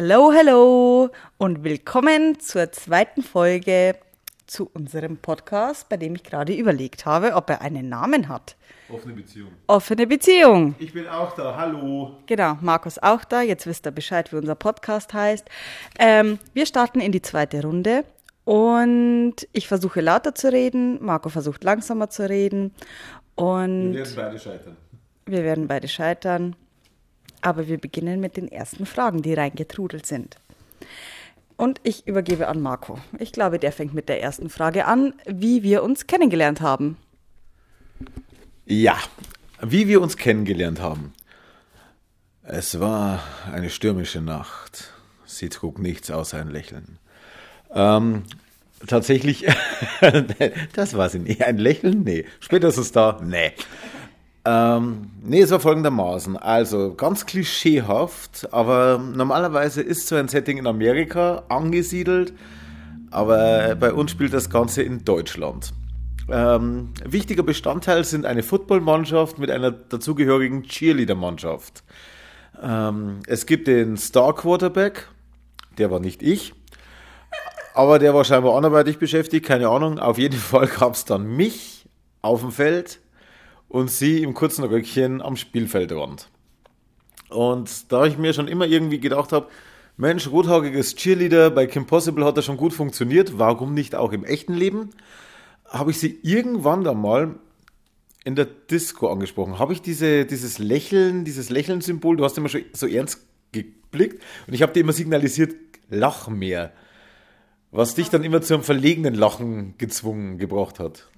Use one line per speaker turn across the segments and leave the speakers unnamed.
Hello, hello und willkommen zur zweiten Folge zu unserem Podcast, bei dem ich gerade überlegt habe, ob er einen Namen hat.
Offene Beziehung.
Offene Beziehung.
Ich bin auch da, hallo.
Genau, Markus auch da. Jetzt wisst ihr Bescheid, wie unser Podcast heißt. Ähm, wir starten in die zweite Runde und ich versuche lauter zu reden. Marco versucht langsamer zu reden. Und
Wir werden beide scheitern.
wir werden beide scheitern. Aber wir beginnen mit den ersten Fragen, die reingetrudelt sind. Und ich übergebe an Marco. Ich glaube, der fängt mit der ersten Frage an, wie wir uns kennengelernt haben.
Ja, wie wir uns kennengelernt haben. Es war eine stürmische Nacht. Sie trug nichts außer ein Lächeln. Ähm, tatsächlich, das war sie nicht. Ein Lächeln? Nee. Spätestens da? Nee. Ähm, nee, es war folgendermaßen. Also ganz klischeehaft, aber normalerweise ist so ein Setting in Amerika angesiedelt, aber bei uns spielt das Ganze in Deutschland. Ähm, wichtiger Bestandteil sind eine Footballmannschaft mit einer dazugehörigen Cheerleader-Mannschaft. Ähm, es gibt den Star Quarterback, der war nicht ich, aber der war scheinbar anderweitig beschäftigt, keine Ahnung. Auf jeden Fall gab es dann mich auf dem Feld und sie im kurzen Röckchen am Spielfeldrand. Und da ich mir schon immer irgendwie gedacht habe, Mensch, rothaariges Cheerleader, bei Kim Possible hat das schon gut funktioniert, warum nicht auch im echten Leben? Habe ich sie irgendwann dann mal in der Disco angesprochen. Habe ich diese, dieses Lächeln, dieses Lächeln-Symbol, du hast immer schon so ernst geblickt und ich habe dir immer signalisiert, lach mehr. Was dich dann immer zu einem verlegenen Lachen gezwungen gebracht hat.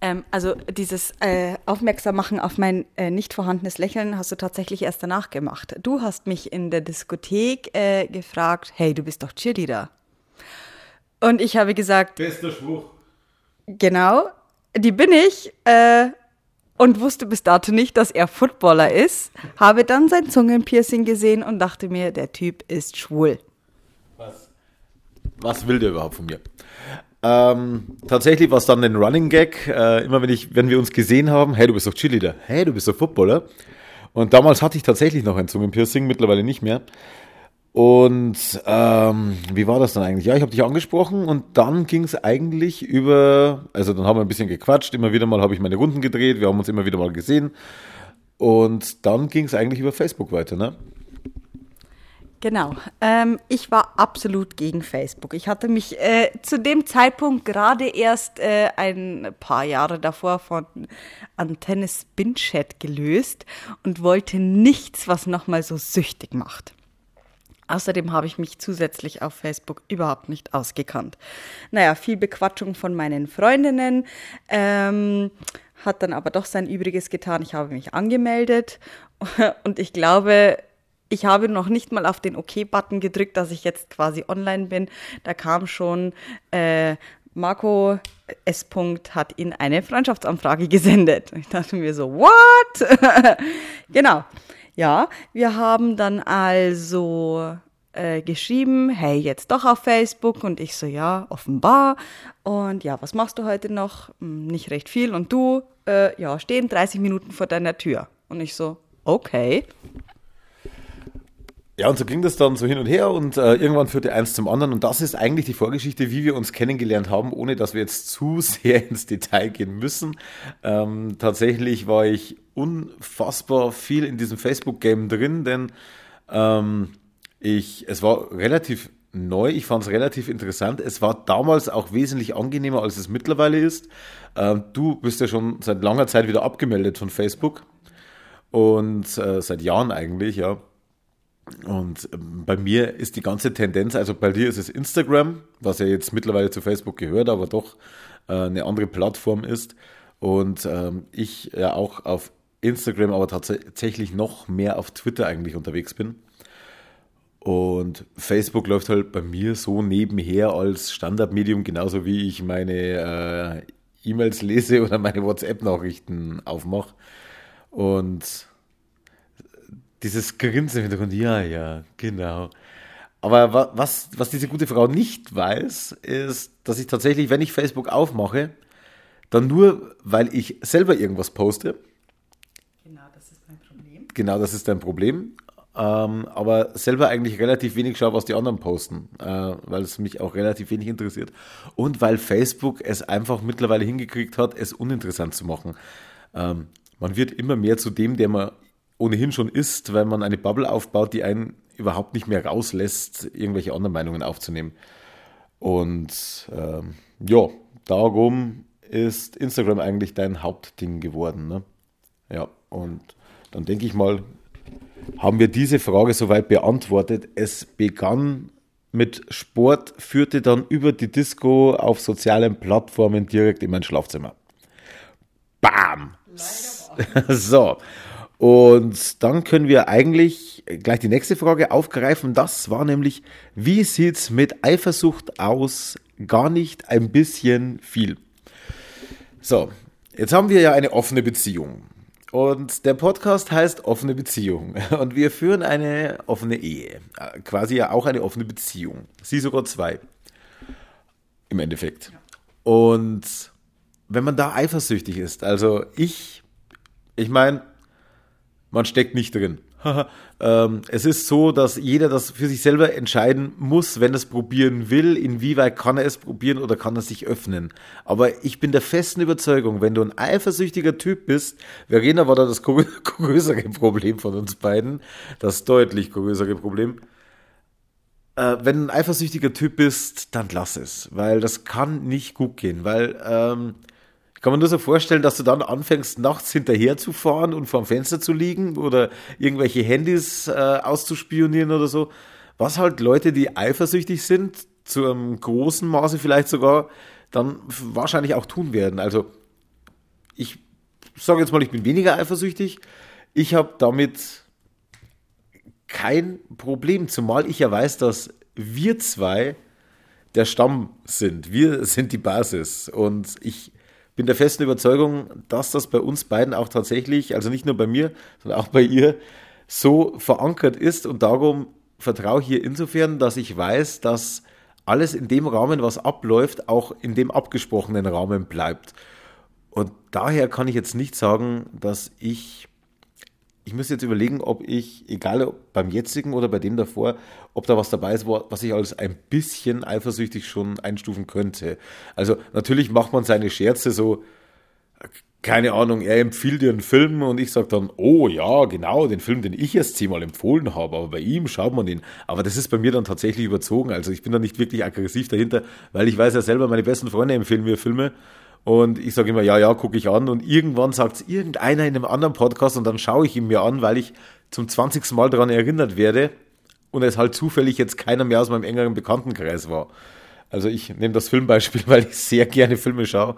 Ähm, also dieses äh, Aufmerksam machen auf mein äh, nicht vorhandenes Lächeln hast du tatsächlich erst danach gemacht. Du hast mich in der Diskothek äh, gefragt, hey, du bist doch Cheerleader. Und ich habe gesagt,
Bester Spruch.
genau, die bin ich. Äh, und wusste bis dato nicht, dass er Footballer ist. Habe dann sein Zungenpiercing gesehen und dachte mir, der Typ ist schwul.
Was? Was will der überhaupt von mir? Ähm, tatsächlich war es dann ein Running Gag, äh, immer wenn ich, wenn wir uns gesehen haben, hey, du bist doch Cheerleader, hey, du bist doch Footballer. Und damals hatte ich tatsächlich noch ein Zungenpiercing, mittlerweile nicht mehr. Und ähm, wie war das dann eigentlich? Ja, ich habe dich angesprochen und dann ging es eigentlich über, also dann haben wir ein bisschen gequatscht, immer wieder mal habe ich meine Runden gedreht, wir haben uns immer wieder mal gesehen. Und dann ging es eigentlich über Facebook weiter, ne?
Genau. Ähm, ich war absolut gegen Facebook. Ich hatte mich äh, zu dem Zeitpunkt gerade erst äh, ein paar Jahre davor von Antenne Spinchat gelöst und wollte nichts, was nochmal so süchtig macht. Außerdem habe ich mich zusätzlich auf Facebook überhaupt nicht ausgekannt. Naja, viel Bequatschung von meinen Freundinnen. Ähm, hat dann aber doch sein Übriges getan. Ich habe mich angemeldet und ich glaube, ich habe noch nicht mal auf den OK-Button gedrückt, dass ich jetzt quasi online bin. Da kam schon äh, Marco S. -Punkt hat Ihnen eine Freundschaftsanfrage gesendet. Ich dachte mir so, what? genau. Ja, wir haben dann also äh, geschrieben, hey, jetzt doch auf Facebook und ich so, ja, offenbar. Und ja, was machst du heute noch? Hm, nicht recht viel. Und du, äh, ja, stehen 30 Minuten vor deiner Tür. Und ich so, okay.
Ja, und so ging das dann so hin und her und äh, irgendwann führte eins zum anderen. Und das ist eigentlich die Vorgeschichte, wie wir uns kennengelernt haben, ohne dass wir jetzt zu sehr ins Detail gehen müssen. Ähm, tatsächlich war ich unfassbar viel in diesem Facebook-Game drin, denn ähm, ich, es war relativ neu, ich fand es relativ interessant. Es war damals auch wesentlich angenehmer, als es mittlerweile ist. Ähm, du bist ja schon seit langer Zeit wieder abgemeldet von Facebook und äh, seit Jahren eigentlich, ja. Und ähm, bei mir ist die ganze Tendenz, also bei dir ist es Instagram, was ja jetzt mittlerweile zu Facebook gehört, aber doch äh, eine andere Plattform ist. Und ähm, ich ja auch auf Instagram, aber tatsächlich noch mehr auf Twitter eigentlich unterwegs bin. Und Facebook läuft halt bei mir so nebenher als Standardmedium, genauso wie ich meine äh, E-Mails lese oder meine WhatsApp-Nachrichten aufmache. Und dieses Grinsen im Hintergrund, ja, ja, genau. Aber was, was diese gute Frau nicht weiß, ist, dass ich tatsächlich, wenn ich Facebook aufmache, dann nur, weil ich selber irgendwas poste.
Genau, das ist mein Problem.
Genau, das ist dein Problem. ähm, aber selber eigentlich relativ wenig schaue, was die anderen posten, äh, weil es mich auch relativ wenig interessiert. Und weil Facebook es einfach mittlerweile hingekriegt hat, es uninteressant zu machen. Ähm, man wird immer mehr zu dem, der man ohnehin schon ist, weil man eine Bubble aufbaut, die einen überhaupt nicht mehr rauslässt, irgendwelche anderen Meinungen aufzunehmen. Und ähm, ja, darum ist Instagram eigentlich dein Hauptding geworden. Ne? Ja, und dann denke ich mal, haben wir diese Frage soweit beantwortet. Es begann mit Sport, führte dann über die Disco auf sozialen Plattformen direkt in mein Schlafzimmer. Bam! so. Und dann können wir eigentlich gleich die nächste Frage aufgreifen. Das war nämlich, wie sieht's mit Eifersucht aus? Gar nicht ein bisschen viel. So, jetzt haben wir ja eine offene Beziehung. Und der Podcast heißt offene Beziehung. Und wir führen eine offene Ehe. Quasi ja auch eine offene Beziehung. Sie sogar zwei. Im Endeffekt. Und wenn man da eifersüchtig ist, also ich, ich meine, man steckt nicht drin. ähm, es ist so, dass jeder das für sich selber entscheiden muss, wenn er es probieren will, inwieweit kann er es probieren oder kann er sich öffnen. Aber ich bin der festen Überzeugung, wenn du ein eifersüchtiger Typ bist, Verena war da das größere Problem von uns beiden, das deutlich größere Problem. Äh, wenn du ein eifersüchtiger Typ bist, dann lass es, weil das kann nicht gut gehen, weil ähm, kann man nur so vorstellen, dass du dann anfängst, nachts hinterher zu fahren und vorm Fenster zu liegen oder irgendwelche Handys äh, auszuspionieren oder so. Was halt Leute, die eifersüchtig sind, zu einem großen Maße vielleicht sogar, dann wahrscheinlich auch tun werden. Also ich sage jetzt mal, ich bin weniger eifersüchtig. Ich habe damit kein Problem, zumal ich ja weiß, dass wir zwei der Stamm sind. Wir sind die Basis. Und ich bin der festen Überzeugung, dass das bei uns beiden auch tatsächlich, also nicht nur bei mir, sondern auch bei ihr, so verankert ist und darum vertraue ich hier insofern, dass ich weiß, dass alles in dem Rahmen, was abläuft, auch in dem abgesprochenen Rahmen bleibt. Und daher kann ich jetzt nicht sagen, dass ich ich müsste jetzt überlegen, ob ich, egal ob beim jetzigen oder bei dem davor, ob da was dabei ist, was ich als ein bisschen eifersüchtig schon einstufen könnte. Also natürlich macht man seine Scherze so, keine Ahnung, er empfiehlt dir einen Film und ich sage dann, oh ja, genau, den Film, den ich erst zehnmal empfohlen habe, aber bei ihm schaut man ihn. Aber das ist bei mir dann tatsächlich überzogen. Also ich bin da nicht wirklich aggressiv dahinter, weil ich weiß ja selber, meine besten Freunde empfehlen mir Filme und ich sage immer, ja, ja, gucke ich an. Und irgendwann sagt es irgendeiner in einem anderen Podcast und dann schaue ich ihn mir an, weil ich zum 20. Mal daran erinnert werde und es halt zufällig jetzt keiner mehr aus meinem engeren Bekanntenkreis war. Also ich nehme das Filmbeispiel, weil ich sehr gerne Filme schaue.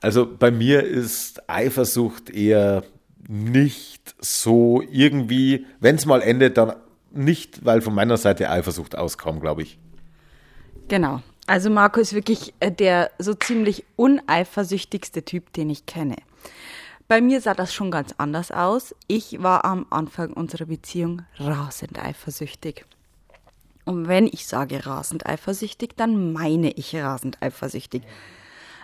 Also bei mir ist Eifersucht eher nicht so irgendwie, wenn es mal endet, dann nicht, weil von meiner Seite Eifersucht auskam, glaube ich.
Genau. Also Marco ist wirklich äh, der so ziemlich uneifersüchtigste Typ, den ich kenne. Bei mir sah das schon ganz anders aus. Ich war am Anfang unserer Beziehung rasend eifersüchtig. Und wenn ich sage rasend eifersüchtig, dann meine ich rasend eifersüchtig.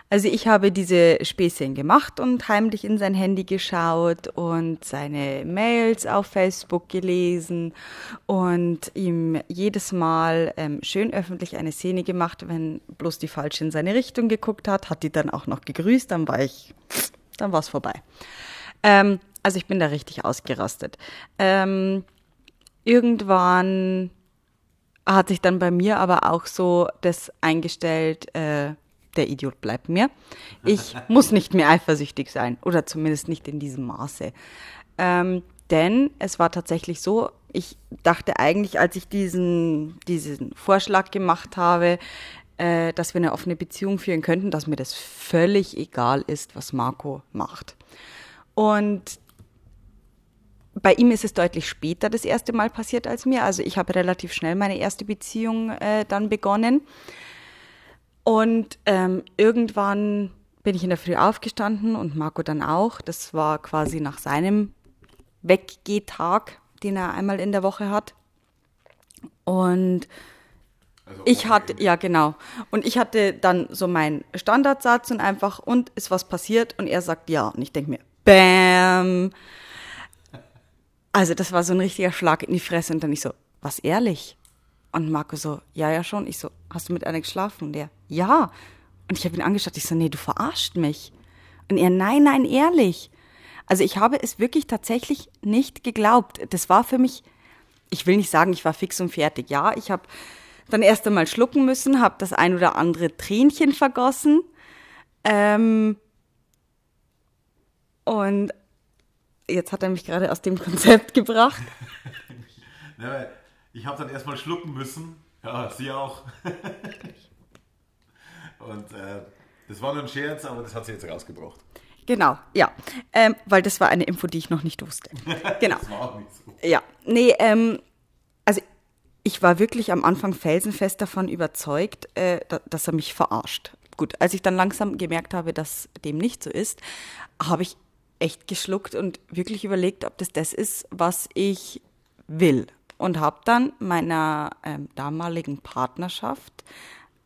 Also ich habe diese Späßchen gemacht und heimlich in sein Handy geschaut und seine Mails auf Facebook gelesen und ihm jedes Mal ähm, schön öffentlich eine Szene gemacht, wenn bloß die falsche in seine Richtung geguckt hat, hat die dann auch noch gegrüßt, dann war ich, dann war es vorbei. Ähm, also ich bin da richtig ausgerastet. Ähm, irgendwann hat sich dann bei mir aber auch so das eingestellt, äh, der Idiot bleibt mir. Ich muss nicht mehr eifersüchtig sein oder zumindest nicht in diesem Maße. Ähm, denn es war tatsächlich so, ich dachte eigentlich, als ich diesen, diesen Vorschlag gemacht habe, äh, dass wir eine offene Beziehung führen könnten, dass mir das völlig egal ist, was Marco macht. Und bei ihm ist es deutlich später das erste Mal passiert als mir. Also ich habe relativ schnell meine erste Beziehung äh, dann begonnen. Und ähm, irgendwann bin ich in der Früh aufgestanden und Marco dann auch. Das war quasi nach seinem Weggehtag, den er einmal in der Woche hat. Und also ich hatte, ja genau. Und ich hatte dann so meinen Standardsatz und einfach, und ist was passiert? Und er sagt ja. Und ich denke mir, Bäm. Also das war so ein richtiger Schlag in die Fresse und dann ich so, was ehrlich? Und Marco so, ja, ja schon. Ich so, hast du mit einer geschlafen? Und der, ja. Und ich habe ihn angeschaut, ich so, nee, du verarscht mich. Und er, nein, nein, ehrlich. Also ich habe es wirklich tatsächlich nicht geglaubt. Das war für mich, ich will nicht sagen, ich war fix und fertig. Ja, ich habe dann erst einmal schlucken müssen, habe das ein oder andere Tränchen vergossen. Ähm, und jetzt hat er mich gerade aus dem Konzept gebracht.
ich habe dann erstmal schlucken müssen. Ja, sie auch. Und äh, das war nur ein Scherz, aber das hat sie jetzt rausgebracht.
Genau, ja. Ähm, weil das war eine Info, die ich noch nicht wusste. Genau.
das war auch nicht so.
Ja, nee, ähm, also ich war wirklich am Anfang felsenfest davon überzeugt, äh, dass er mich verarscht. Gut, als ich dann langsam gemerkt habe, dass dem nicht so ist, habe ich echt geschluckt und wirklich überlegt, ob das das ist, was ich will. Und habe dann meiner ähm, damaligen Partnerschaft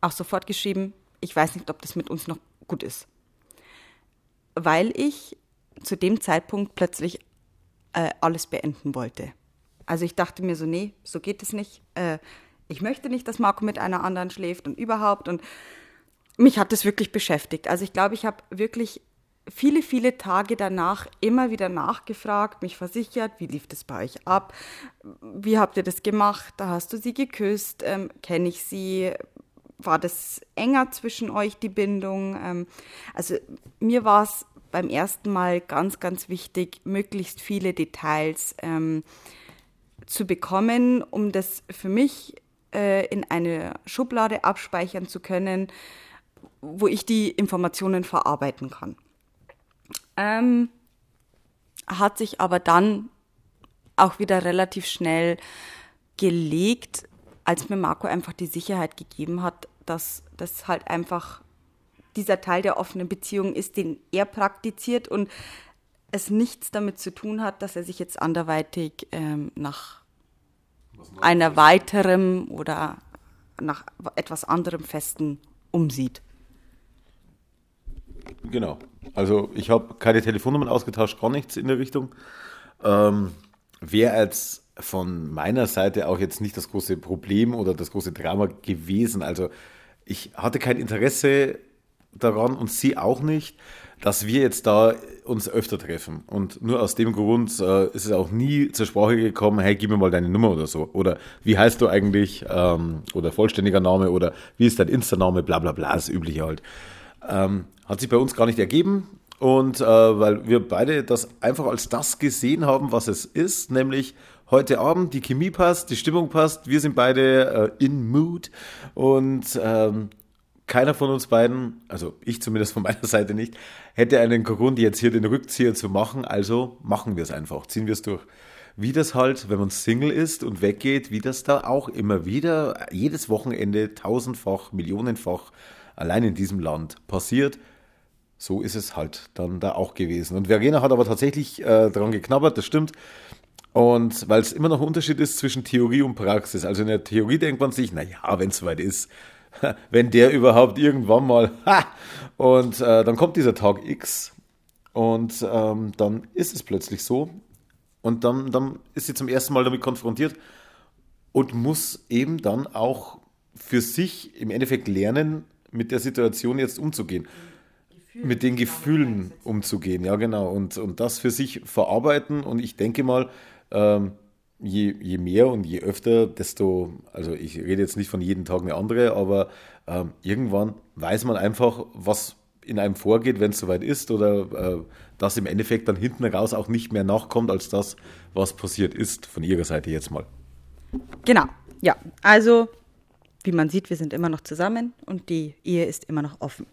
auch sofort geschrieben, ich weiß nicht, ob das mit uns noch gut ist. Weil ich zu dem Zeitpunkt plötzlich äh, alles beenden wollte. Also ich dachte mir so, nee, so geht es nicht. Äh, ich möchte nicht, dass Marco mit einer anderen schläft und überhaupt. Und mich hat das wirklich beschäftigt. Also ich glaube, ich habe wirklich viele, viele Tage danach immer wieder nachgefragt, mich versichert, wie lief das bei euch ab? Wie habt ihr das gemacht? Da hast du sie geküsst? Ähm, Kenne ich sie? war das enger zwischen euch, die Bindung? Ähm, also mir war es beim ersten Mal ganz, ganz wichtig, möglichst viele Details ähm, zu bekommen, um das für mich äh, in eine Schublade abspeichern zu können, wo ich die Informationen verarbeiten kann. Ähm, hat sich aber dann auch wieder relativ schnell gelegt, als mir Marco einfach die Sicherheit gegeben hat, dass das halt einfach dieser Teil der offenen Beziehung ist, den er praktiziert und es nichts damit zu tun hat, dass er sich jetzt anderweitig ähm, nach einer weiteren oder nach etwas anderem Festen umsieht.
Genau. Also ich habe keine Telefonnummern ausgetauscht, gar nichts in der Richtung. Ähm, Wäre als von meiner Seite auch jetzt nicht das große Problem oder das große Drama gewesen. Also ich hatte kein Interesse daran und sie auch nicht, dass wir jetzt da uns öfter treffen. Und nur aus dem Grund äh, ist es auch nie zur Sprache gekommen, hey, gib mir mal deine Nummer oder so. Oder wie heißt du eigentlich? Ähm, oder vollständiger Name oder wie ist dein Insta-Name? Bla bla bla, das Übliche halt. Ähm, hat sich bei uns gar nicht ergeben. Und äh, weil wir beide das einfach als das gesehen haben, was es ist, nämlich heute Abend, die Chemie passt, die Stimmung passt, wir sind beide äh, in Mood und ähm, keiner von uns beiden, also ich zumindest von meiner Seite nicht, hätte einen Grund, jetzt hier den Rückzieher zu machen, also machen wir es einfach, ziehen wir es durch. Wie das halt, wenn man Single ist und weggeht, wie das da auch immer wieder, jedes Wochenende tausendfach, millionenfach allein in diesem Land passiert, so ist es halt dann da auch gewesen. Und Verena hat aber tatsächlich äh, dran geknabbert, das stimmt. Und weil es immer noch ein Unterschied ist zwischen Theorie und Praxis. Also in der Theorie denkt man sich, naja, wenn es soweit ist, wenn der überhaupt irgendwann mal, ha! und äh, dann kommt dieser Tag X und ähm, dann ist es plötzlich so und dann, dann ist sie zum ersten Mal damit konfrontiert und muss eben dann auch für sich im Endeffekt lernen, mit der Situation jetzt umzugehen. Gefühl, mit den Gefühlen umzugehen, ja genau. Und, und das für sich verarbeiten. Und ich denke mal, ähm, je, je mehr und je öfter, desto, also ich rede jetzt nicht von jedem Tag eine andere, aber ähm, irgendwann weiß man einfach, was in einem vorgeht, wenn es soweit ist oder äh, dass im Endeffekt dann hinten raus auch nicht mehr nachkommt als das, was passiert ist, von Ihrer Seite jetzt mal.
Genau, ja. Also, wie man sieht, wir sind immer noch zusammen und die Ehe ist immer noch offen.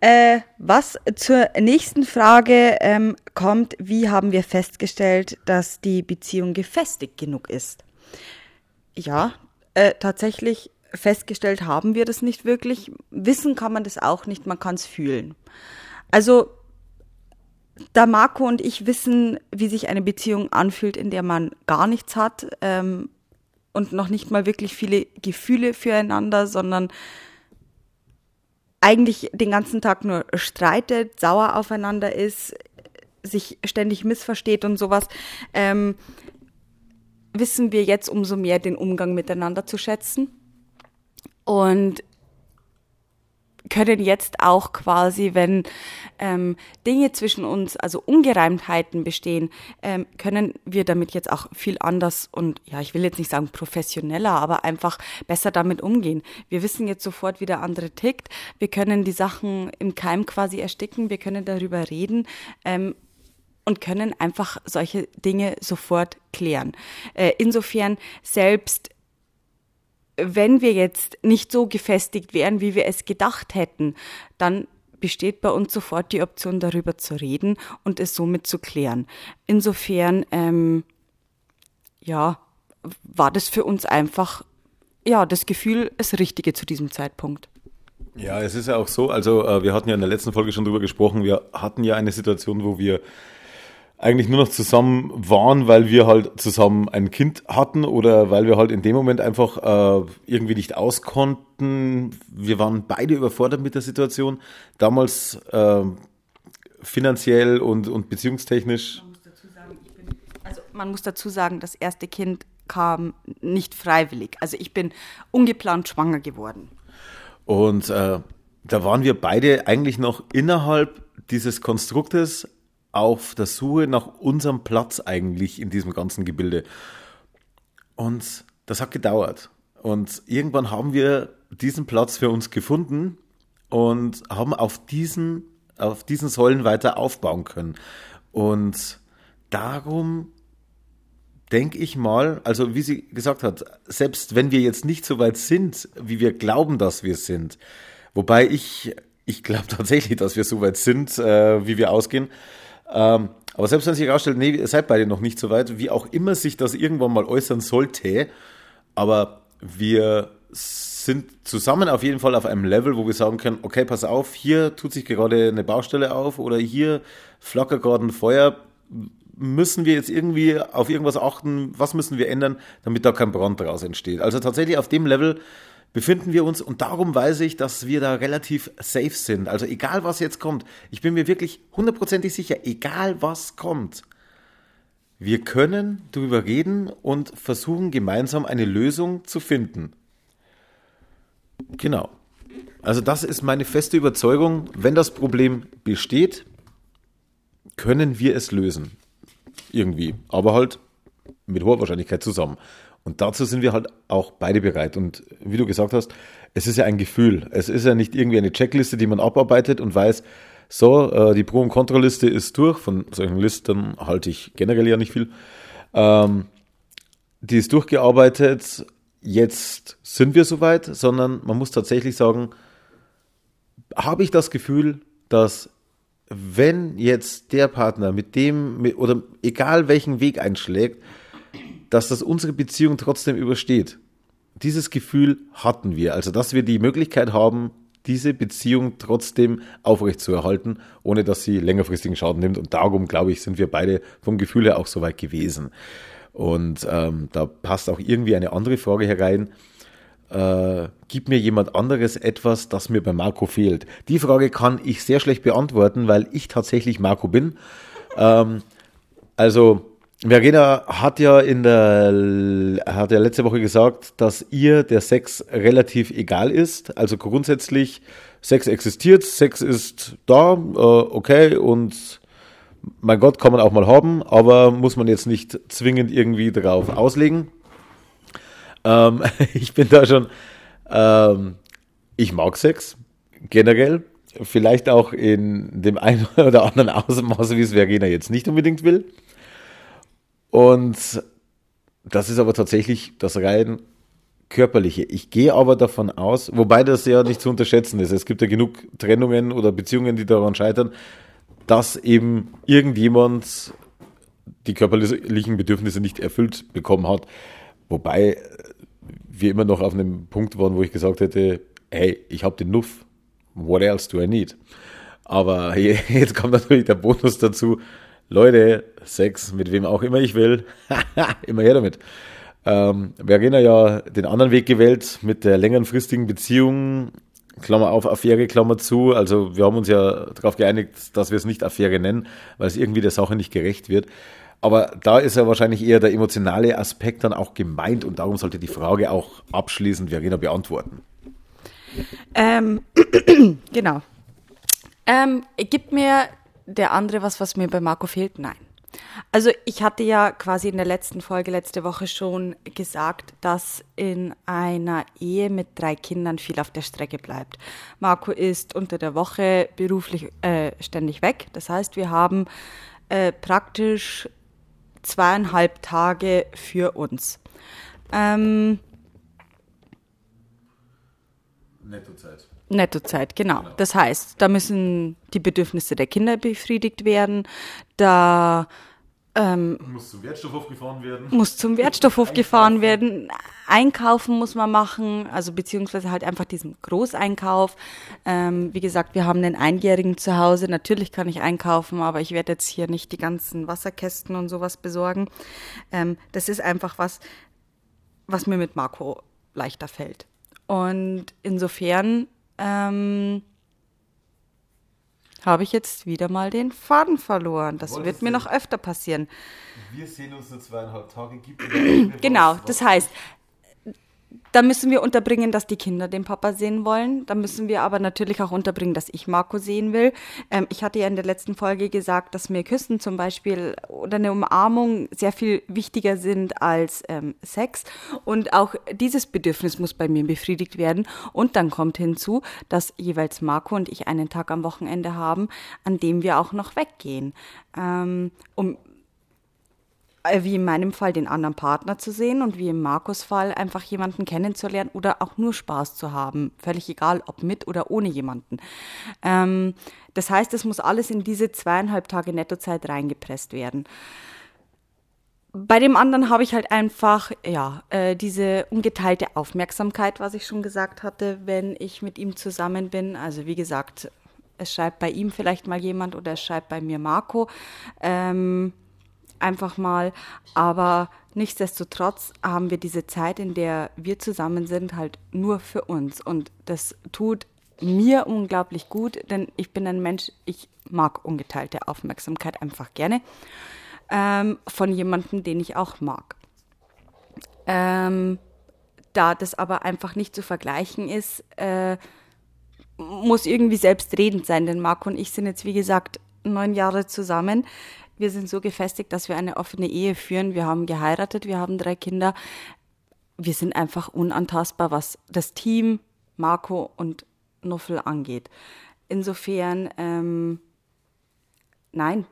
Äh, was zur nächsten Frage ähm, kommt, wie haben wir festgestellt, dass die Beziehung gefestigt genug ist? Ja, äh, tatsächlich festgestellt haben wir das nicht wirklich. Wissen kann man das auch nicht, man kann es fühlen. Also, da Marco und ich wissen, wie sich eine Beziehung anfühlt, in der man gar nichts hat ähm, und noch nicht mal wirklich viele Gefühle füreinander, sondern eigentlich den ganzen Tag nur streitet, sauer aufeinander ist, sich ständig missversteht und sowas, ähm, wissen wir jetzt umso mehr den Umgang miteinander zu schätzen. Und können jetzt auch quasi, wenn ähm, Dinge zwischen uns, also Ungereimtheiten bestehen, ähm, können wir damit jetzt auch viel anders und ja, ich will jetzt nicht sagen professioneller, aber einfach besser damit umgehen. Wir wissen jetzt sofort, wie der andere tickt. Wir können die Sachen im Keim quasi ersticken. Wir können darüber reden. Ähm, und können einfach solche Dinge sofort klären. Äh, insofern selbst wenn wir jetzt nicht so gefestigt wären, wie wir es gedacht hätten, dann besteht bei uns sofort die Option, darüber zu reden und es somit zu klären. Insofern, ähm, ja, war das für uns einfach, ja, das Gefühl, das Richtige zu diesem Zeitpunkt.
Ja, es ist ja auch so, also äh, wir hatten ja in der letzten Folge schon drüber gesprochen, wir hatten ja eine Situation, wo wir eigentlich nur noch zusammen waren, weil wir halt zusammen ein Kind hatten oder weil wir halt in dem Moment einfach äh, irgendwie nicht auskonnten. Wir waren beide überfordert mit der Situation. Damals äh, finanziell und, und beziehungstechnisch.
Man muss, dazu sagen, bin, also man muss dazu sagen, das erste Kind kam nicht freiwillig. Also ich bin ungeplant schwanger geworden.
Und äh, da waren wir beide eigentlich noch innerhalb dieses Konstruktes auf der Suche nach unserem Platz eigentlich in diesem ganzen Gebilde. Und das hat gedauert. Und irgendwann haben wir diesen Platz für uns gefunden und haben auf diesen, auf diesen Säulen weiter aufbauen können. Und darum denke ich mal, also wie sie gesagt hat, selbst wenn wir jetzt nicht so weit sind, wie wir glauben, dass wir sind, wobei ich, ich glaube tatsächlich, dass wir so weit sind, äh, wie wir ausgehen, ähm, aber selbst wenn sich herausstellt, nee, ihr seid beide noch nicht so weit, wie auch immer sich das irgendwann mal äußern sollte, aber wir sind zusammen auf jeden Fall auf einem Level, wo wir sagen können, okay, pass auf, hier tut sich gerade eine Baustelle auf oder hier flackert gerade ein Feuer. Müssen wir jetzt irgendwie auf irgendwas achten? Was müssen wir ändern, damit da kein Brand daraus entsteht? Also tatsächlich auf dem Level befinden wir uns und darum weiß ich, dass wir da relativ safe sind. Also egal was jetzt kommt, ich bin mir wirklich hundertprozentig sicher, egal was kommt, wir können darüber reden und versuchen gemeinsam eine Lösung zu finden. Genau. Also das ist meine feste Überzeugung, wenn das Problem besteht, können wir es lösen. Irgendwie. Aber halt mit hoher Wahrscheinlichkeit zusammen. Und dazu sind wir halt auch beide bereit. Und wie du gesagt hast, es ist ja ein Gefühl. Es ist ja nicht irgendwie eine Checkliste, die man abarbeitet und weiß, so, äh, die Pro- und Kontraliste ist durch. Von solchen Listen halte ich generell ja nicht viel. Ähm, die ist durchgearbeitet. Jetzt sind wir soweit, sondern man muss tatsächlich sagen, habe ich das Gefühl, dass wenn jetzt der Partner mit dem oder egal welchen Weg einschlägt, dass das unsere Beziehung trotzdem übersteht. Dieses Gefühl hatten wir, also dass wir die Möglichkeit haben, diese Beziehung trotzdem aufrechtzuerhalten, ohne dass sie längerfristigen Schaden nimmt. Und darum, glaube ich, sind wir beide vom Gefühl her auch so weit gewesen. Und ähm, da passt auch irgendwie eine andere Frage herein. Äh, gibt mir jemand anderes etwas, das mir bei Marco fehlt? Die Frage kann ich sehr schlecht beantworten, weil ich tatsächlich Marco bin. Ähm, also Verena hat ja in der, hat ja letzte Woche gesagt, dass ihr der Sex relativ egal ist. Also grundsätzlich, Sex existiert, Sex ist da, äh, okay, und mein Gott, kann man auch mal haben, aber muss man jetzt nicht zwingend irgendwie darauf auslegen. Ähm, ich bin da schon, ähm, ich mag Sex, generell. Vielleicht auch in dem einen oder anderen Ausmaß, wie es Verena jetzt nicht unbedingt will. Und das ist aber tatsächlich das rein körperliche. Ich gehe aber davon aus, wobei das ja nicht zu unterschätzen ist. Es gibt ja genug Trennungen oder Beziehungen, die daran scheitern, dass eben irgendjemand die körperlichen Bedürfnisse nicht erfüllt bekommen hat. Wobei wir immer noch auf einem Punkt waren, wo ich gesagt hätte, hey, ich habe den Nuff, what else do I need? Aber jetzt kommt natürlich der Bonus dazu, Leute, Sex mit wem auch immer ich will, immer her damit. Ähm, Verena ja den anderen Weg gewählt mit der längerfristigen Beziehung. Klammer auf, Affäre, Klammer zu. Also wir haben uns ja darauf geeinigt, dass wir es nicht Affäre nennen, weil es irgendwie der Sache nicht gerecht wird. Aber da ist ja wahrscheinlich eher der emotionale Aspekt dann auch gemeint und darum sollte die Frage auch abschließend Verena beantworten.
Ähm, genau. Ähm, gibt mir der andere was, was mir bei Marco fehlt? Nein. Also ich hatte ja quasi in der letzten Folge letzte Woche schon gesagt, dass in einer Ehe mit drei Kindern viel auf der Strecke bleibt. Marco ist unter der Woche beruflich äh, ständig weg. Das heißt, wir haben äh, praktisch zweieinhalb Tage für uns. Ähm,
Nettozeit.
Nettozeit, genau. genau. Das heißt, da müssen die Bedürfnisse der Kinder befriedigt werden. Da
ähm, muss zum Wertstoffhof gefahren werden.
Muss zum Wertstoffhof gefahren werden. Einkaufen muss man machen, also beziehungsweise halt einfach diesen Großeinkauf. Ähm, wie gesagt, wir haben einen Einjährigen zu Hause. Natürlich kann ich einkaufen, aber ich werde jetzt hier nicht die ganzen Wasserkästen und sowas besorgen. Ähm, das ist einfach was, was mir mit Marco leichter fällt. Und insofern ähm, habe ich jetzt wieder mal den Faden verloren. Das wird mir noch öfter passieren.
Wir sehen uns nur zweieinhalb Tage. Gibt
genau, das heißt, da müssen wir unterbringen, dass die Kinder den Papa sehen wollen. Da müssen wir aber natürlich auch unterbringen, dass ich Marco sehen will. Ähm, ich hatte ja in der letzten Folge gesagt, dass mir Küssen zum Beispiel oder eine Umarmung sehr viel wichtiger sind als ähm, Sex. Und auch dieses Bedürfnis muss bei mir befriedigt werden. Und dann kommt hinzu, dass jeweils Marco und ich einen Tag am Wochenende haben, an dem wir auch noch weggehen. Ähm, um wie in meinem Fall den anderen Partner zu sehen und wie im Markus Fall einfach jemanden kennenzulernen oder auch nur Spaß zu haben. Völlig egal, ob mit oder ohne jemanden. Ähm, das heißt, es muss alles in diese zweieinhalb Tage Nettozeit reingepresst werden. Bei dem anderen habe ich halt einfach, ja, äh, diese ungeteilte Aufmerksamkeit, was ich schon gesagt hatte, wenn ich mit ihm zusammen bin. Also wie gesagt, es schreibt bei ihm vielleicht mal jemand oder es schreibt bei mir Marco. Ähm, einfach mal. Aber nichtsdestotrotz haben wir diese Zeit, in der wir zusammen sind, halt nur für uns. Und das tut mir unglaublich gut, denn ich bin ein Mensch, ich mag ungeteilte Aufmerksamkeit einfach gerne ähm, von jemandem, den ich auch mag. Ähm, da das aber einfach nicht zu vergleichen ist, äh, muss irgendwie selbstredend sein, denn Marco und ich sind jetzt, wie gesagt, neun Jahre zusammen. Wir sind so gefestigt, dass wir eine offene Ehe führen. Wir haben geheiratet, wir haben drei Kinder. Wir sind einfach unantastbar, was das Team, Marco und Nuffel angeht. Insofern, ähm, nein,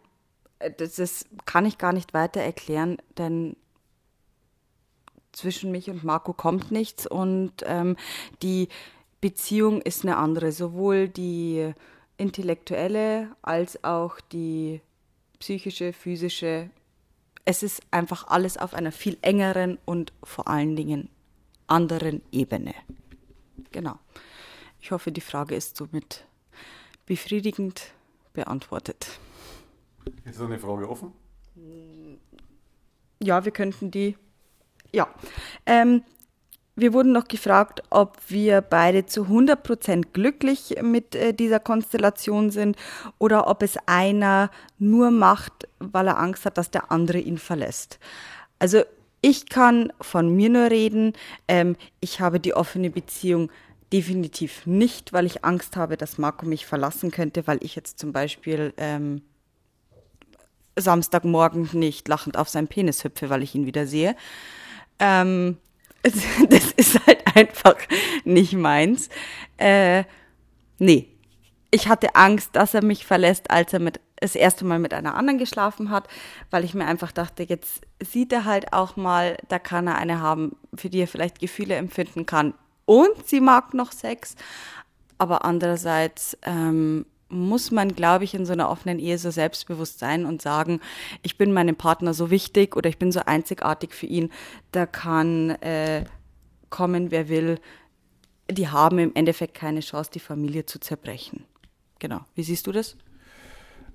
das, das kann ich gar nicht weiter erklären, denn zwischen mich und Marco kommt nichts und ähm, die Beziehung ist eine andere, sowohl die intellektuelle als auch die psychische, physische. Es ist einfach alles auf einer viel engeren und vor allen Dingen anderen Ebene. Genau. Ich hoffe, die Frage ist somit befriedigend beantwortet.
Ist noch eine Frage offen?
Ja, wir könnten die. Ja. Ähm, wir wurden noch gefragt, ob wir beide zu 100% glücklich mit äh, dieser Konstellation sind oder ob es einer nur macht, weil er Angst hat, dass der andere ihn verlässt. Also ich kann von mir nur reden. Ähm, ich habe die offene Beziehung definitiv nicht, weil ich Angst habe, dass Marco mich verlassen könnte, weil ich jetzt zum Beispiel ähm, Samstagmorgen nicht lachend auf seinen Penis hüpfe, weil ich ihn wieder sehe. Ähm, das ist halt einfach nicht meins. Äh, nee. Ich hatte Angst, dass er mich verlässt, als er mit, das erste Mal mit einer anderen geschlafen hat, weil ich mir einfach dachte, jetzt sieht er halt auch mal, da kann er eine haben, für die er vielleicht Gefühle empfinden kann. Und sie mag noch Sex. Aber andererseits ähm, muss man, glaube ich, in so einer offenen Ehe so selbstbewusst sein und sagen, ich bin meinem Partner so wichtig oder ich bin so einzigartig für ihn, da kann äh, kommen, wer will. Die haben im Endeffekt keine Chance, die Familie zu zerbrechen. Genau. Wie siehst du das?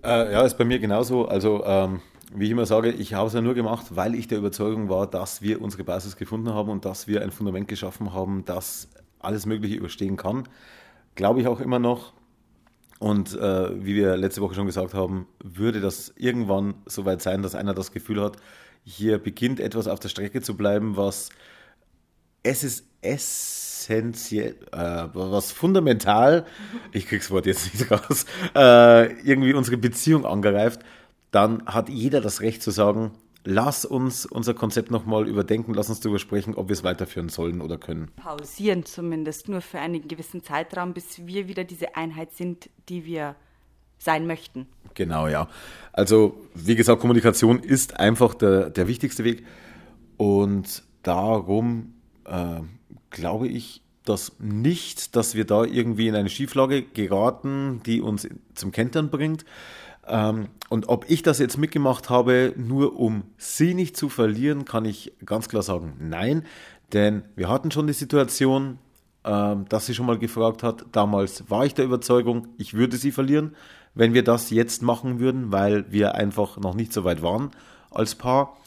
Äh, ja, ist bei mir genauso. Also, ähm, wie ich immer sage, ich habe es ja nur gemacht, weil ich der Überzeugung war, dass wir unsere Basis gefunden haben und dass wir ein Fundament geschaffen haben, das alles Mögliche überstehen kann glaube ich auch immer noch. Und äh, wie wir letzte Woche schon gesagt haben, würde das irgendwann so weit sein, dass einer das Gefühl hat, hier beginnt etwas auf der Strecke zu bleiben, was es ist essentiell, äh, was fundamental, ich krieg's Wort jetzt nicht raus, äh, irgendwie unsere Beziehung angreift, dann hat jeder das Recht zu sagen, lass uns unser Konzept nochmal überdenken, lass uns darüber sprechen, ob wir es weiterführen sollen oder können.
Pausieren zumindest, nur für einen gewissen Zeitraum, bis wir wieder diese Einheit sind, die wir sein möchten.
Genau, ja. Also, wie gesagt, Kommunikation ist einfach der, der wichtigste Weg. Und darum äh, glaube ich, dass nicht, dass wir da irgendwie in eine Schieflage geraten, die uns zum Kentern bringt. Ähm, und ob ich das jetzt mitgemacht habe, nur um sie nicht zu verlieren, kann ich ganz klar sagen, nein. Denn wir hatten schon die Situation, ähm, dass sie schon mal gefragt hat, damals war ich der Überzeugung, ich würde sie verlieren, wenn wir das jetzt machen würden, weil wir einfach noch nicht so weit waren als Paar.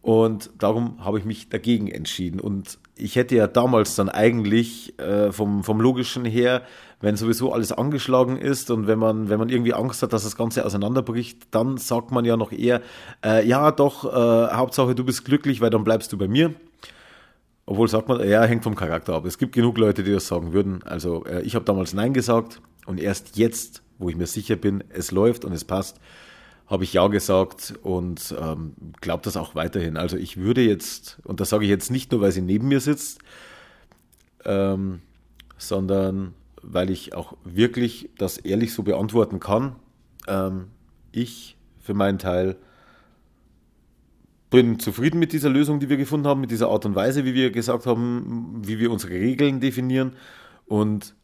Und darum habe ich mich dagegen entschieden. Und ich hätte ja damals dann eigentlich äh, vom, vom Logischen her, wenn sowieso alles angeschlagen ist und wenn man, wenn man irgendwie Angst hat, dass das Ganze auseinanderbricht, dann sagt man ja noch eher, äh, ja doch, äh, Hauptsache du bist glücklich, weil dann bleibst du bei mir. Obwohl sagt man, ja, hängt vom Charakter ab. Es gibt genug Leute, die das sagen würden. Also äh, ich habe damals Nein gesagt und erst jetzt, wo ich mir sicher bin, es läuft und es passt, habe ich ja gesagt und ähm, glaube das auch weiterhin. Also ich würde jetzt, und das sage ich jetzt nicht nur, weil sie neben mir sitzt, ähm, sondern weil ich auch wirklich das ehrlich so beantworten kann. Ähm, ich für meinen Teil bin zufrieden mit dieser Lösung, die wir gefunden haben, mit dieser Art und Weise, wie wir gesagt haben, wie wir unsere Regeln definieren und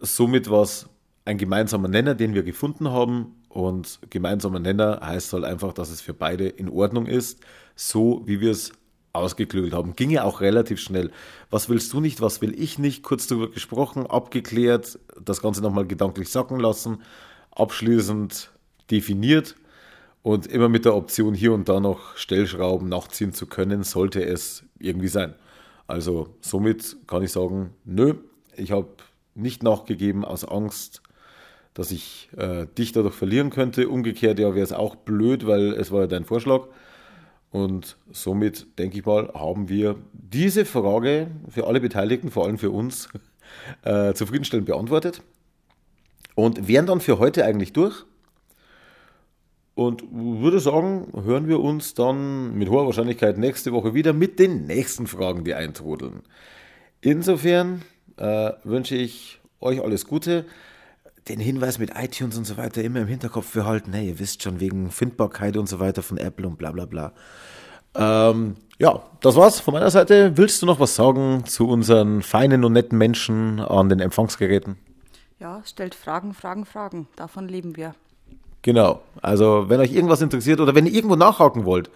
somit war es ein gemeinsamer Nenner, den wir gefunden haben und gemeinsamer Nenner heißt halt einfach, dass es für beide in Ordnung ist, so wie wir es ausgeklügelt haben. Ging ja auch relativ schnell. Was willst du nicht, was will ich nicht? Kurz darüber gesprochen, abgeklärt, das Ganze nochmal gedanklich sacken lassen, abschließend definiert und immer mit der Option hier und da noch Stellschrauben nachziehen zu können, sollte es irgendwie sein. Also somit kann ich sagen, nö, ich habe nicht nachgegeben aus Angst, dass ich äh, dich dadurch verlieren könnte. Umgekehrt ja wäre es auch blöd, weil es war ja dein Vorschlag. Und somit, denke ich mal, haben wir diese Frage für alle Beteiligten, vor allem für uns, äh, zufriedenstellend beantwortet. Und wären dann für heute eigentlich durch. Und würde sagen, hören wir uns dann mit hoher Wahrscheinlichkeit nächste Woche wieder mit den nächsten Fragen, die eintrudeln. Insofern äh, wünsche ich euch alles Gute den Hinweis mit iTunes und so weiter immer im Hinterkopf behalten. Hey, ihr wisst schon, wegen Findbarkeit und so weiter von Apple und bla bla bla. Ähm, ja, das war's von meiner Seite. Willst du noch was sagen zu unseren feinen und netten Menschen an den Empfangsgeräten?
Ja, stellt Fragen, Fragen, Fragen. Davon leben wir.
Genau. Also, wenn euch irgendwas interessiert oder wenn ihr irgendwo nachhaken wollt,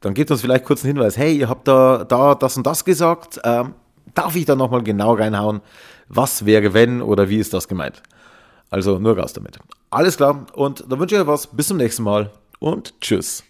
dann gebt uns vielleicht kurz einen Hinweis. Hey, ihr habt da, da das und das gesagt. Ähm, darf ich da nochmal genau reinhauen? Was wäre, wenn oder wie ist das gemeint? Also nur Gas damit. Alles klar und dann wünsche ich euch was. Bis zum nächsten Mal und tschüss.